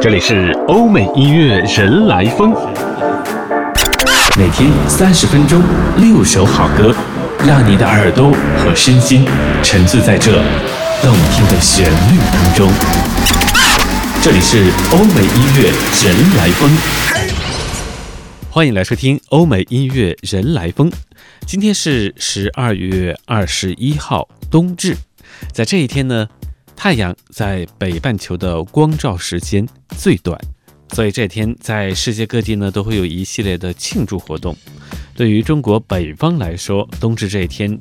这里是欧美音乐人来疯，每天三十分钟，六首好歌，让你的耳朵和身心沉醉在这动听的旋律当中。这里是欧美音乐人来疯，欢迎来收听欧美音乐人来疯。今天是十二月二十一号，冬至，在这一天呢。太阳在北半球的光照时间最短，所以这天在世界各地呢都会有一系列的庆祝活动。对于中国北方来说，冬至这一天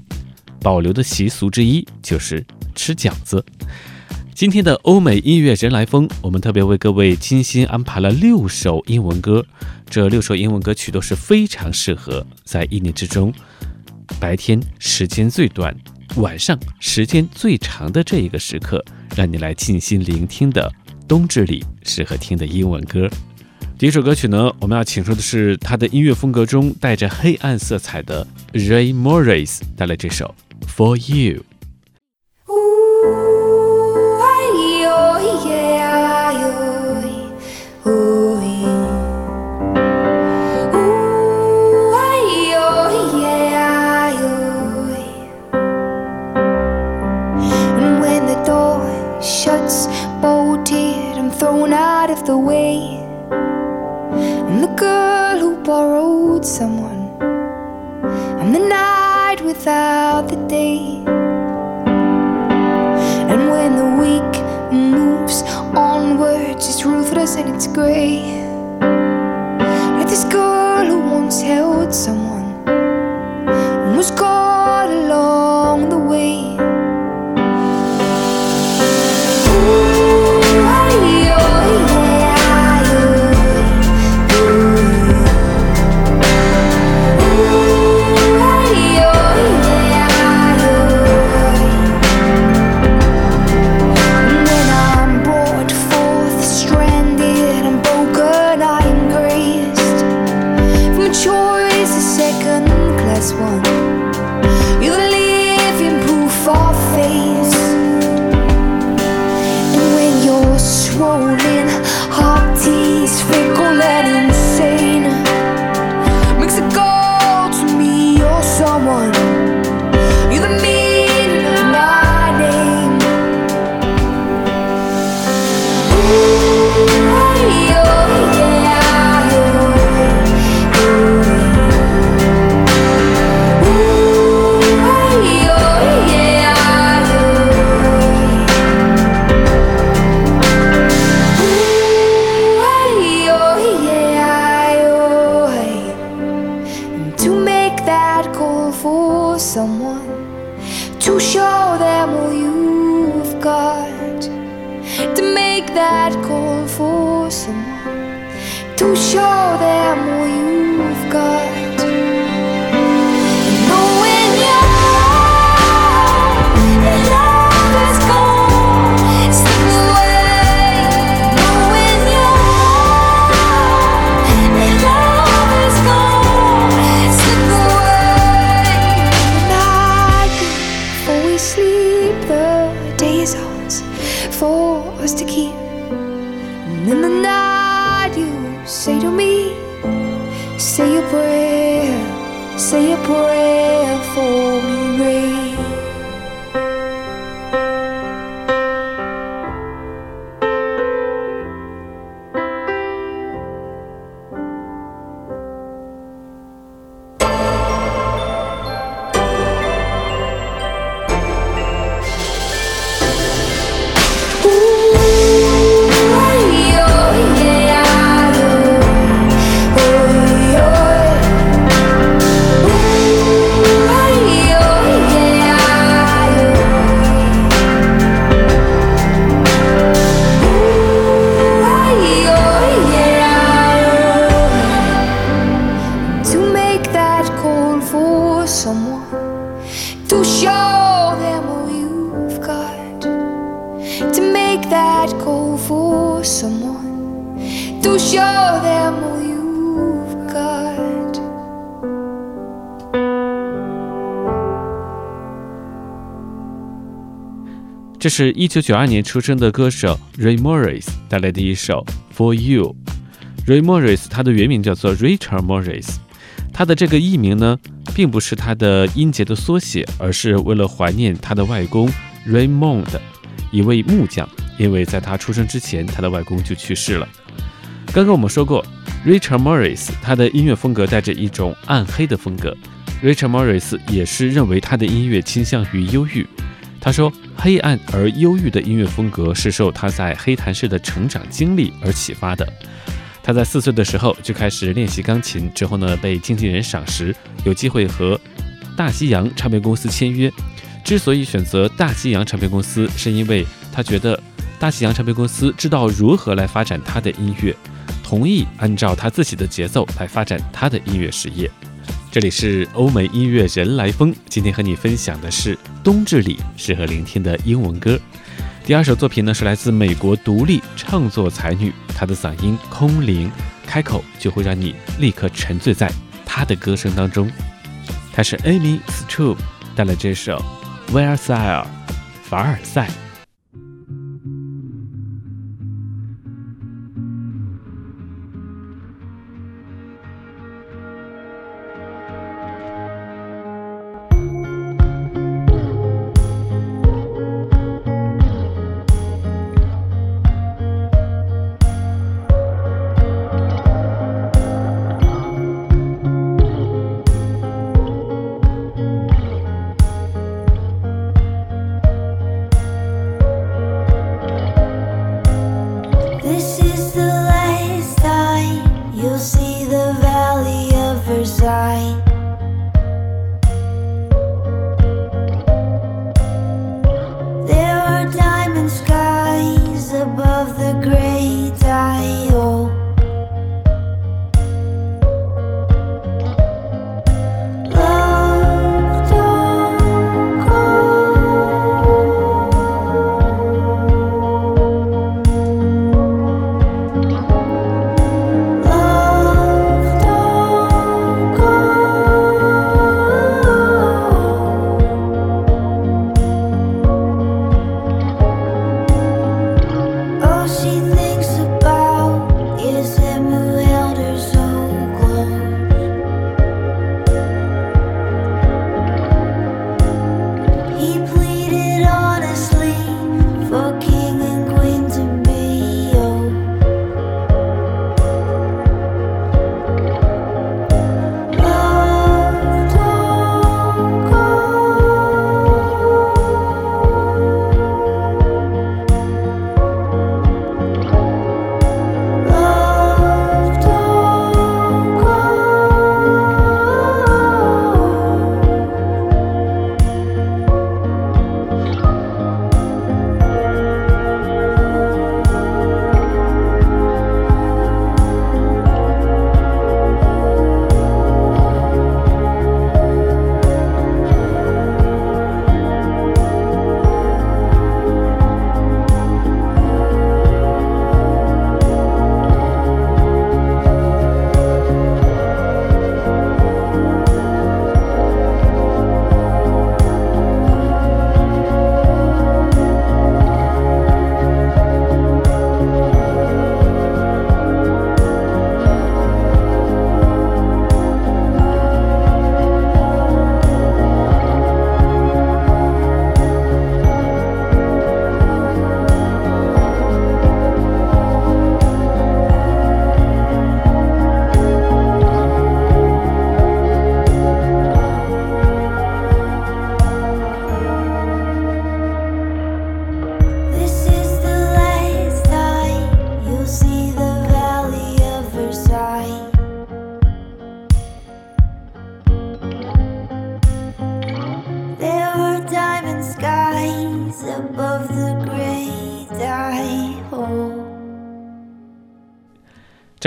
保留的习俗之一就是吃饺子。今天的欧美音乐人来风，我们特别为各位精心安排了六首英文歌，这六首英文歌曲都是非常适合在一年之中白天时间最短。晚上时间最长的这一个时刻，让你来静心聆听的冬至里适合听的英文歌。第一首歌曲呢，我们要请出的是他的音乐风格中带着黑暗色彩的 Ray Morris 带来这首 For You。Someone. I'm the night without the day. And when the week moves onwards, it's ruthless and it's grey. 这是一九九二年出生的歌手 Ray Morris 带来的一首《For You》。Ray Morris 他的原名叫做 Richard Morris，他的这个艺名呢，并不是他的音节的缩写，而是为了怀念他的外公 Raymond，一位木匠。因为在他出生之前，他的外公就去世了。刚刚我们说过，Richard Morris 他的音乐风格带着一种暗黑的风格。Richard Morris 也是认为他的音乐倾向于忧郁。他说，黑暗而忧郁的音乐风格是受他在黑檀市的成长经历而启发的。他在四岁的时候就开始练习钢琴，之后呢被经纪人赏识，有机会和大西洋唱片公司签约。之所以选择大西洋唱片公司，是因为他觉得大西洋唱片公司知道如何来发展他的音乐，同意按照他自己的节奏来发展他的音乐事业。这里是欧美音乐人来风，今天和你分享的是冬至里适合聆听的英文歌。第二首作品呢是来自美国独立创作才女，她的嗓音空灵，开口就会让你立刻沉醉在她的歌声当中。她是 Amy Stroup 带来这首《Versailles》凡尔赛。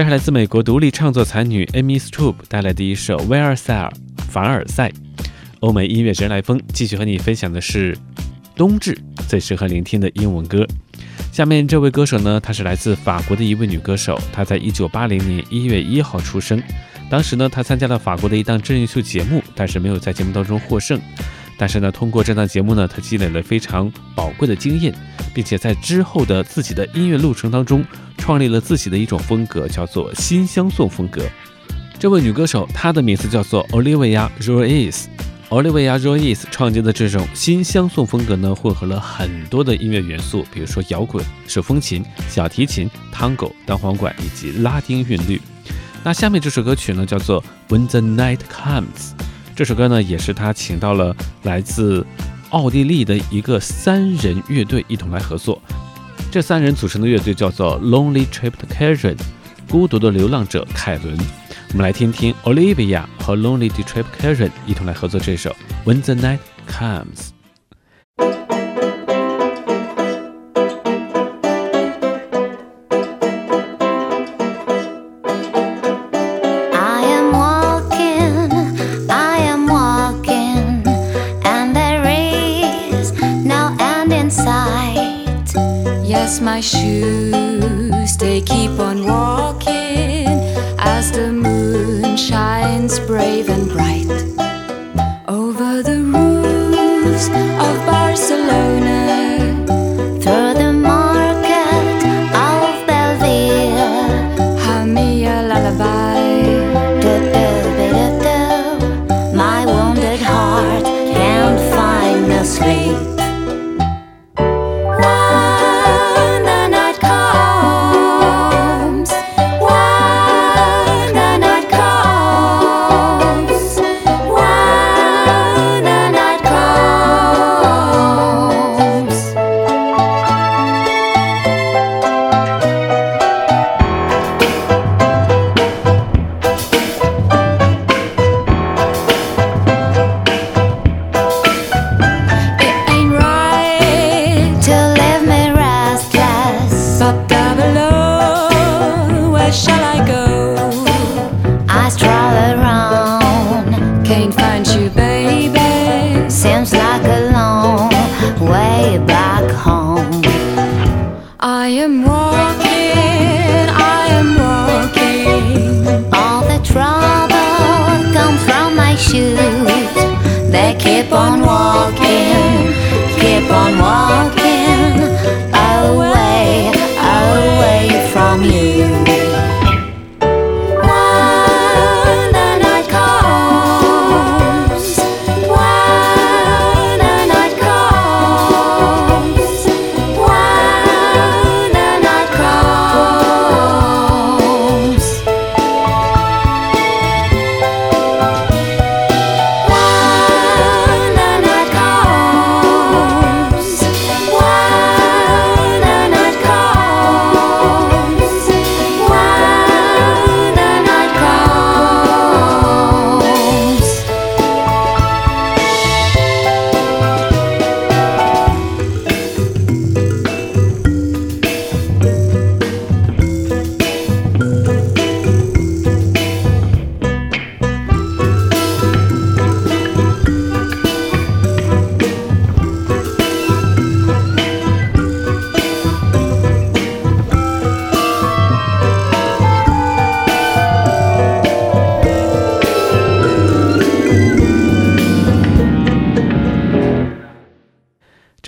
这是来自美国独立创作才女 Amy Stroup 带来的一首《威尔塞尔凡尔赛》。欧美音乐人来风继续和你分享的是冬至最适合聆听的英文歌。下面这位歌手呢，她是来自法国的一位女歌手，她在一九八零年一月一号出生。当时呢，她参加了法国的一档真人秀节目，但是没有在节目当中获胜。但是呢，通过这档节目呢，她积累了非常宝贵的经验，并且在之后的自己的音乐路程当中，创立了自己的一种风格，叫做新相送风格。这位女歌手，她的名字叫做 Olivia Royce。Olivia Royce 创建的这种新相送风格呢，混合了很多的音乐元素，比如说摇滚、手风琴、小提琴、Tango、单簧管以及拉丁韵律。那下面这首歌曲呢，叫做 When the Night Comes。这首歌呢，也是他请到了来自奥地利的一个三人乐队一同来合作。这三人组成的乐队叫做 Lonely Trip to Karen，孤独的流浪者凯伦。我们来听听 Olivia 和 Lonely Trip Karen 一同来合作这首 When the Night Comes。My shoes, they keep on walking as the moon shines brave and bright over the roofs of Barcelona. Through the market of Belleville, hum me a lullaby. Do, do, do. My wounded heart can't find no sleep.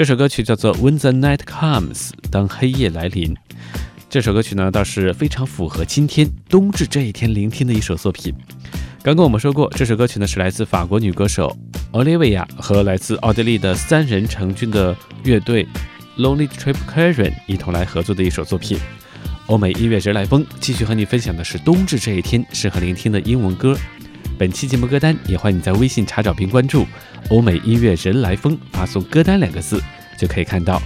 这首歌曲叫做《When the Night Comes》，当黑夜来临。这首歌曲呢，倒是非常符合今天冬至这一天聆听的一首作品。刚刚我们说过，这首歌曲呢是来自法国女歌手 Olivia 和来自奥地利的三人成军的乐队 Lonely Trip Karen 一同来合作的一首作品。欧美音乐人来风继续和你分享的是冬至这一天适合聆听的英文歌。本期节目歌单也欢迎你在微信查找并关注“欧美音乐人来风”，发送“歌单”两个字就可以看到。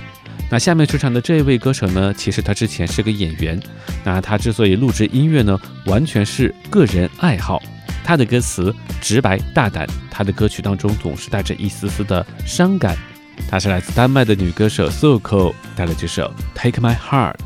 那下面出场的这位歌手呢，其实他之前是个演员。那他之所以录制音乐呢，完全是个人爱好。他的歌词直白大胆，他的歌曲当中总是带着一丝丝的伤感。她是来自丹麦的女歌手 Soko，带来这首《Take My Heart》。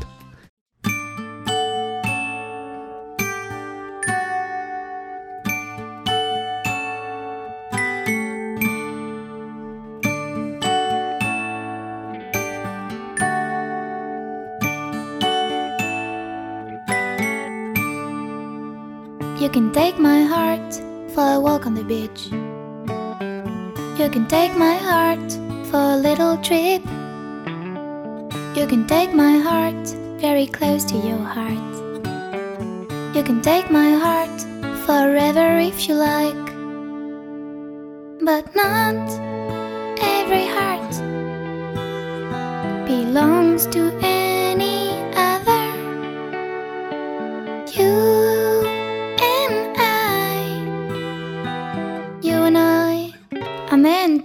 You can take my heart for a little trip. You can take my heart very close to your heart. You can take my heart forever if you like. But not every heart belongs to any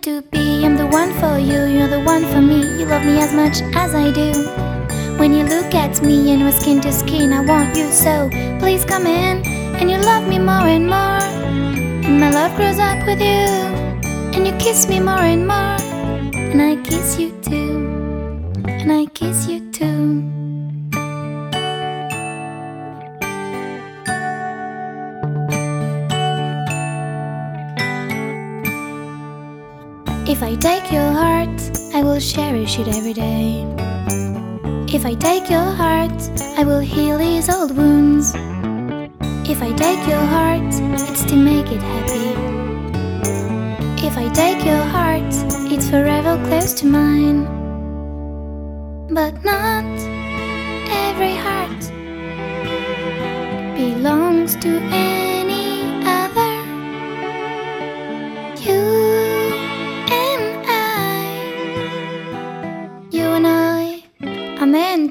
to be. I'm the one for you, you're the one for me. You love me as much as I do. When you look at me and we're skin to skin, I want you so. Please come in and you love me more and more. And my love grows up with you. And you kiss me more and more. And I kiss you If I take your heart, I will cherish it every day. If I take your heart, I will heal these old wounds. If I take your heart, it's to make it happy. If I take your heart, it's forever close to mine. But not every heart belongs to any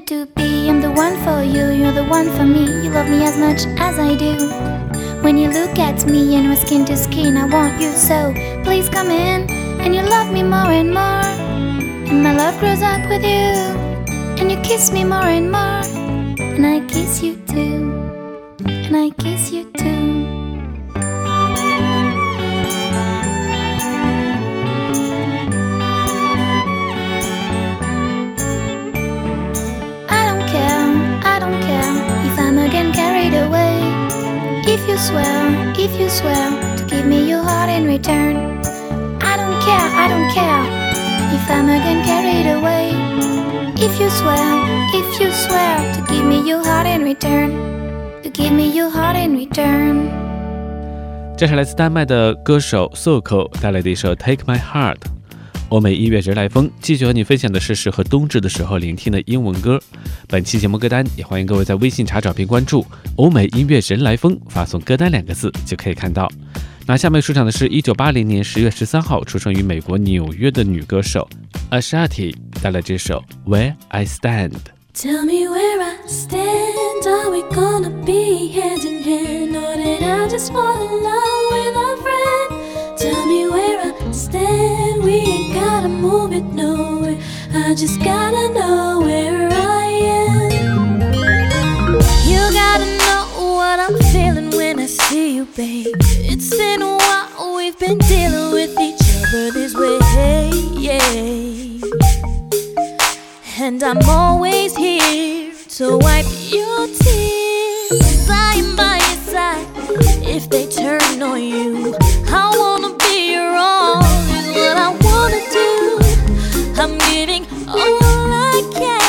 to be. I'm the one for you, you're the one for me. You love me as much as I do. When you look at me and we're skin to skin, I want you so. Please come in and you love me more and more. And my love grows up with you. And you kiss me more and more. And I kiss you too. And I kiss you you swear, if you swear to give me your heart in return. I don't care, I don't care if I'm again carried away. If you swear, if you swear to give me your heart in return. To give me your heart in return. 这是来自丹麦的歌手 Soko 带来的一首《Take My Heart》。 欧美音乐人来风继续和你分享的是适合冬至的时候聆听的英文歌。本期节目歌单也欢迎各位在微信查找并关注“欧美音乐人来风”，发送“歌单”两个字就可以看到。那下面出场的是一九八零年十月十三号出生于美国纽约的女歌手 Ashanti 带来这首《Where I Stand》。Tell me where I stand. Are we gonna be hand in hand? Or did I just fall in love with a friend? Tell me where I stand. We ain't gotta move it nowhere. I just gotta know where I am. You gotta know what I'm feeling when I see you, babe. It's been a while we've been dealing with each other this way, yeah. And I'm always here to wipe your tears. By your side if they turn on you. sing. I can.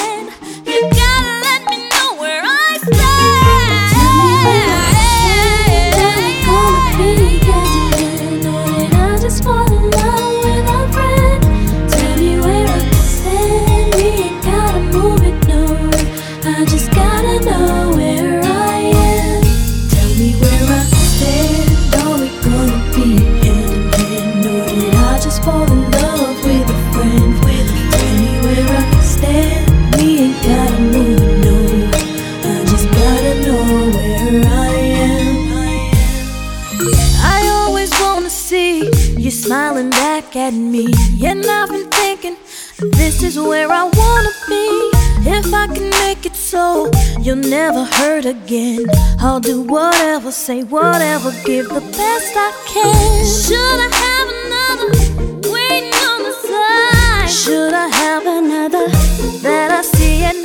Never hurt again. I'll do whatever, say whatever, give the best I can. Should I have another waiting on the side? Should I have another that I see at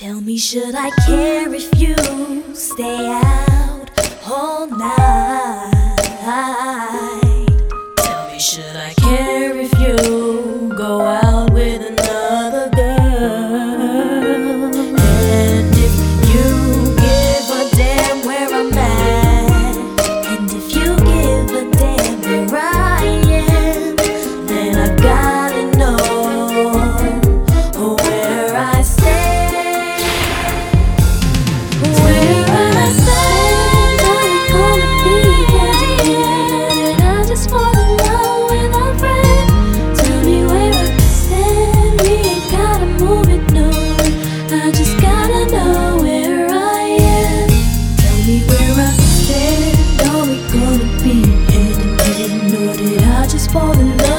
Tell me, should I care if you stay out all night? Tell me, should I falling in love.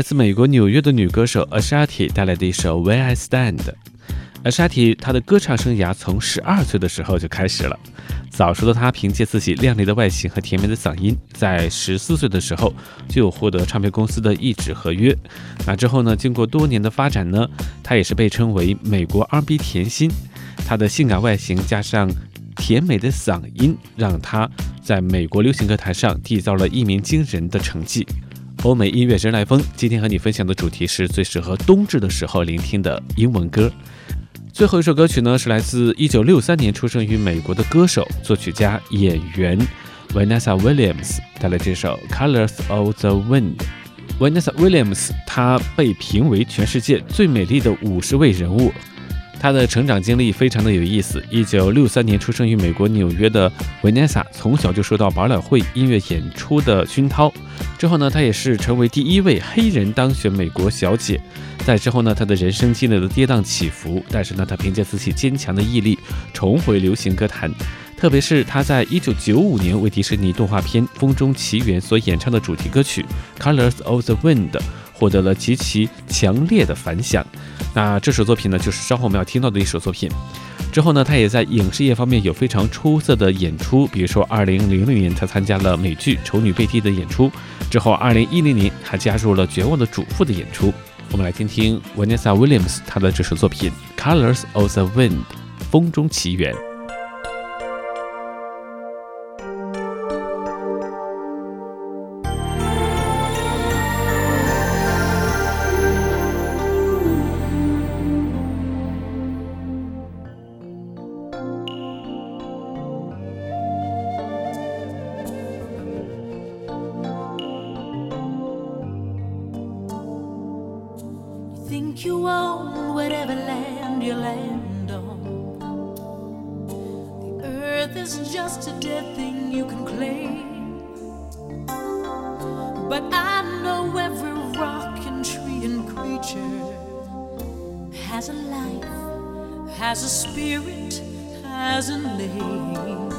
来自美国纽约的女歌手 Ashanti 带来的一首《Where I Stand》。Ashanti 她的歌唱生涯从十二岁的时候就开始了。早熟的她凭借自己靓丽的外形和甜美的嗓音，在十四岁的时候就获得唱片公司的一纸合约。那之后呢，经过多年的发展呢，她也是被称为美国 R&B 甜心。她的性感外形加上甜美的嗓音，让她在美国流行歌坛上缔造了一鸣惊人的成绩。欧美音乐人来风，今天和你分享的主题是最适合冬至的时候聆听的英文歌。最后一首歌曲呢，是来自1963年出生于美国的歌手、作曲家、演员 Vanessa Williams 带来这首《Colors of the Wind》。Vanessa Williams 她被评为全世界最美丽的五十位人物。她的成长经历非常的有意思。一九六三年出生于美国纽约的 Vanessa，从小就受到百老汇音乐演出的熏陶。之后呢，她也是成为第一位黑人当选美国小姐。在之后呢，她的人生经历了跌宕起伏，但是呢，她凭借自己坚强的毅力重回流行歌坛。特别是她在一九九五年为迪士尼动画片《风中奇缘》所演唱的主题歌曲《Colors of the Wind》。获得了极其强烈的反响。那这首作品呢，就是稍后我们要听到的一首作品。之后呢，他也在影视业方面有非常出色的演出，比如说2000年他参加了美剧《丑女贝蒂》的演出，之后2010年还加入了《绝望的主妇》的演出。我们来听听 Vanessa Williams 她的这首作品《Colors of the Wind》风中奇缘。You own whatever land you land on. The earth is just a dead thing you can claim. But I know every rock and tree and creature has a life, has a spirit, has a name.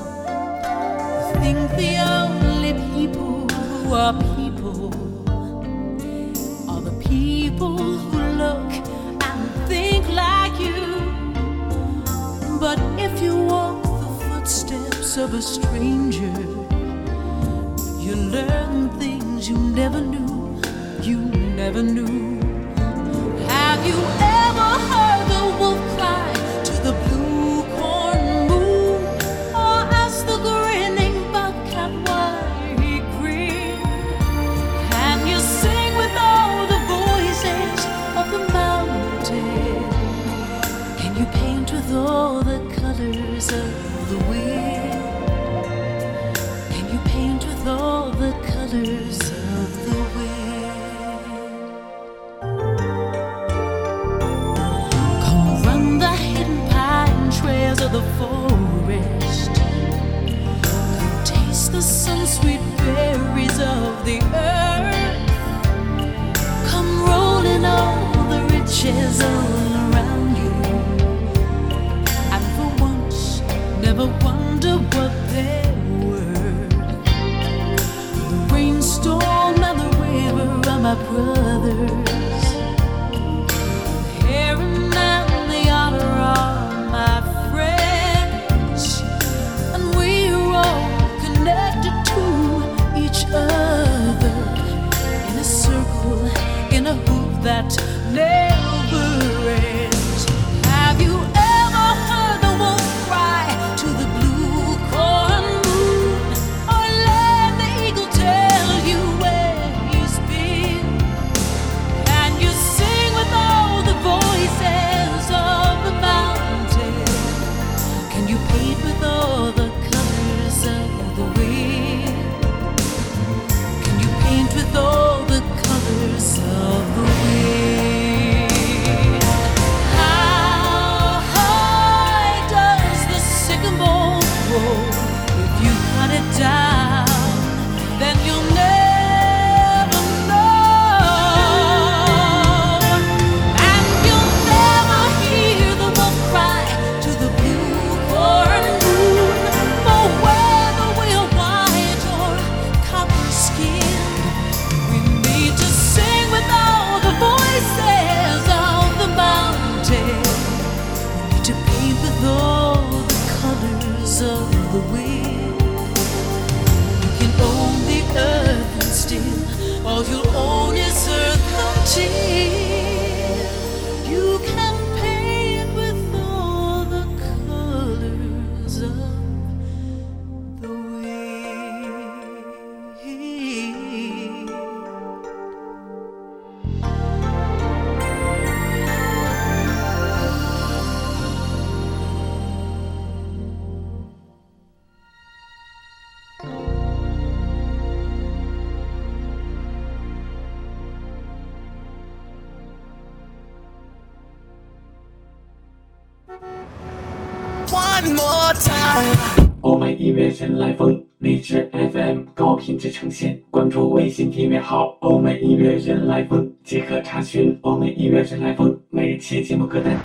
Think the of a stranger, branches all around you. And for once, never wonder what they were. The rainstorm and the river are my brothers. The Heron and the otter are my friends. And we're all connected to each other in a circle, in a hoop that never 人来疯，荔枝 FM 高品质呈现。关注微信订阅号“欧美音乐人来疯”，即可查询欧美音乐人来疯每期节目歌单。